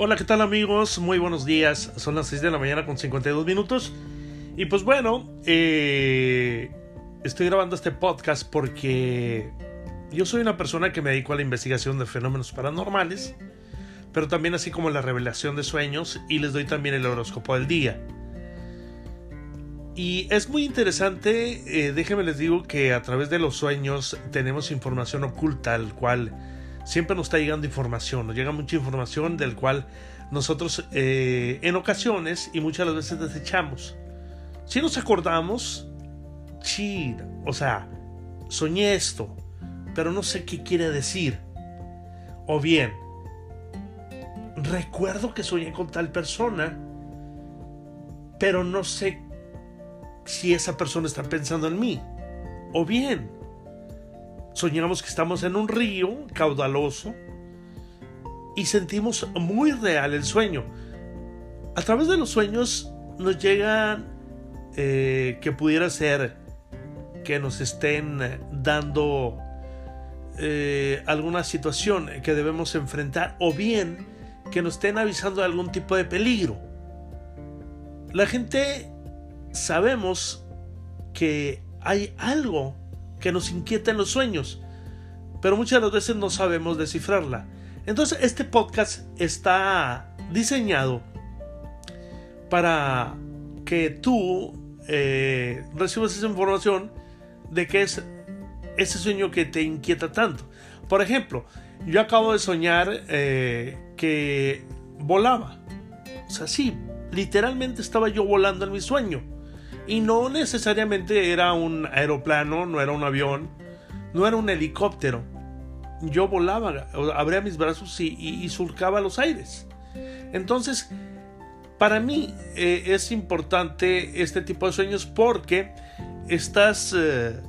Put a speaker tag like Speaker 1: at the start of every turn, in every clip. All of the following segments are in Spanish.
Speaker 1: Hola, ¿qué tal amigos? Muy buenos días. Son las 6 de la mañana con 52 minutos. Y pues bueno, eh, estoy grabando este podcast porque yo soy una persona que me dedico a la investigación de fenómenos paranormales, pero también así como la revelación de sueños y les doy también el horóscopo del día. Y es muy interesante, eh, déjenme les digo que a través de los sueños tenemos información oculta, al cual siempre nos está llegando información, nos llega mucha información del cual nosotros eh, en ocasiones y muchas veces desechamos. Si nos acordamos, sí, o sea, soñé esto, pero no sé qué quiere decir. O bien, recuerdo que soñé con tal persona, pero no sé si esa persona está pensando en mí. O bien, soñamos que estamos en un río caudaloso y sentimos muy real el sueño. A través de los sueños nos llega eh, que pudiera ser que nos estén dando eh, alguna situación que debemos enfrentar o bien que nos estén avisando de algún tipo de peligro. La gente sabemos que hay algo que nos inquieta en los sueños, pero muchas de las veces no sabemos descifrarla. Entonces este podcast está diseñado para que tú eh, recibas esa información de qué es ese sueño que te inquieta tanto. Por ejemplo, yo acabo de soñar eh, que volaba. O sea, sí, literalmente estaba yo volando en mi sueño. Y no necesariamente era un aeroplano, no era un avión, no era un helicóptero. Yo volaba, abría mis brazos y, surcaba los aires. Entonces, para mí eh, es importante este tipo de sueños porque estás eh,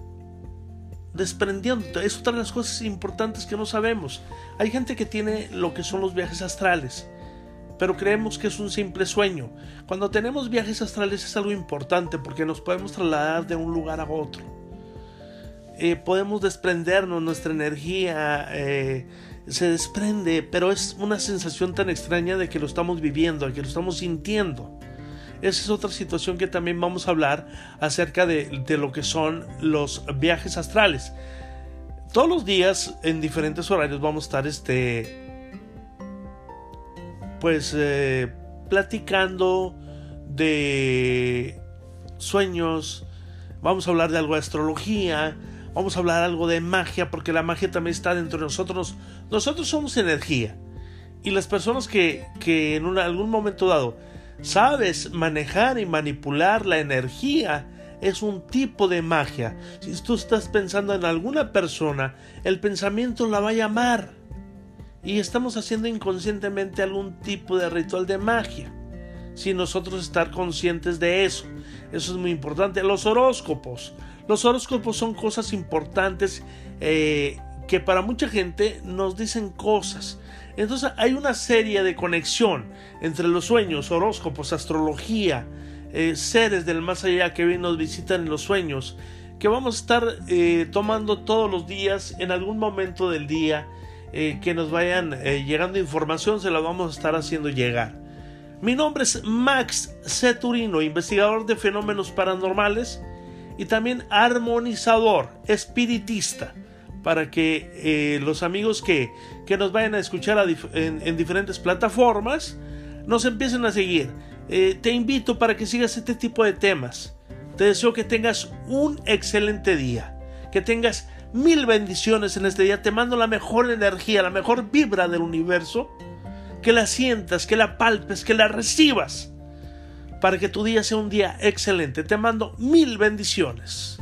Speaker 1: desprendiendo. Es otra de las cosas importantes que no sabemos. Hay gente que tiene lo que son los viajes astrales pero creemos que es un simple sueño. Cuando tenemos viajes astrales es algo importante porque nos podemos trasladar de un lugar a otro. Eh, podemos desprendernos, nuestra energía eh, se desprende, pero es una sensación tan extraña de que lo estamos viviendo, de que lo estamos sintiendo. Esa es otra situación que también vamos a hablar acerca de, de lo que son los viajes astrales. Todos los días en diferentes horarios vamos a estar este, pues eh, platicando de sueños, vamos a hablar de algo de astrología, vamos a hablar algo de magia, porque la magia también está dentro de nosotros. Nosotros somos energía. Y las personas que, que en algún momento dado sabes manejar y manipular la energía, es un tipo de magia. Si tú estás pensando en alguna persona, el pensamiento la va a llamar y estamos haciendo inconscientemente algún tipo de ritual de magia. Sin nosotros estar conscientes de eso. Eso es muy importante. Los horóscopos. Los horóscopos son cosas importantes eh, que para mucha gente nos dicen cosas. Entonces hay una serie de conexión entre los sueños, horóscopos, astrología, eh, seres del más allá que nos visitan en los sueños, que vamos a estar eh, tomando todos los días en algún momento del día eh, que nos vayan eh, llegando información, se la vamos a estar haciendo llegar. Mi nombre es Max Ceturino, investigador de fenómenos paranormales y también armonizador, espiritista, para que eh, los amigos que, que, nos vayan a escuchar en, en, diferentes plataformas nos empiecen a seguir. te invito para que sigas este tipo de temas. Te deseo que tengas un excelente día, que tengas mil bendiciones en este día. Te mando la mejor energía, la mejor vibra del universo. Que la sientas, que la palpes, que la recibas. Para que tu día sea un día excelente. Te mando mil bendiciones.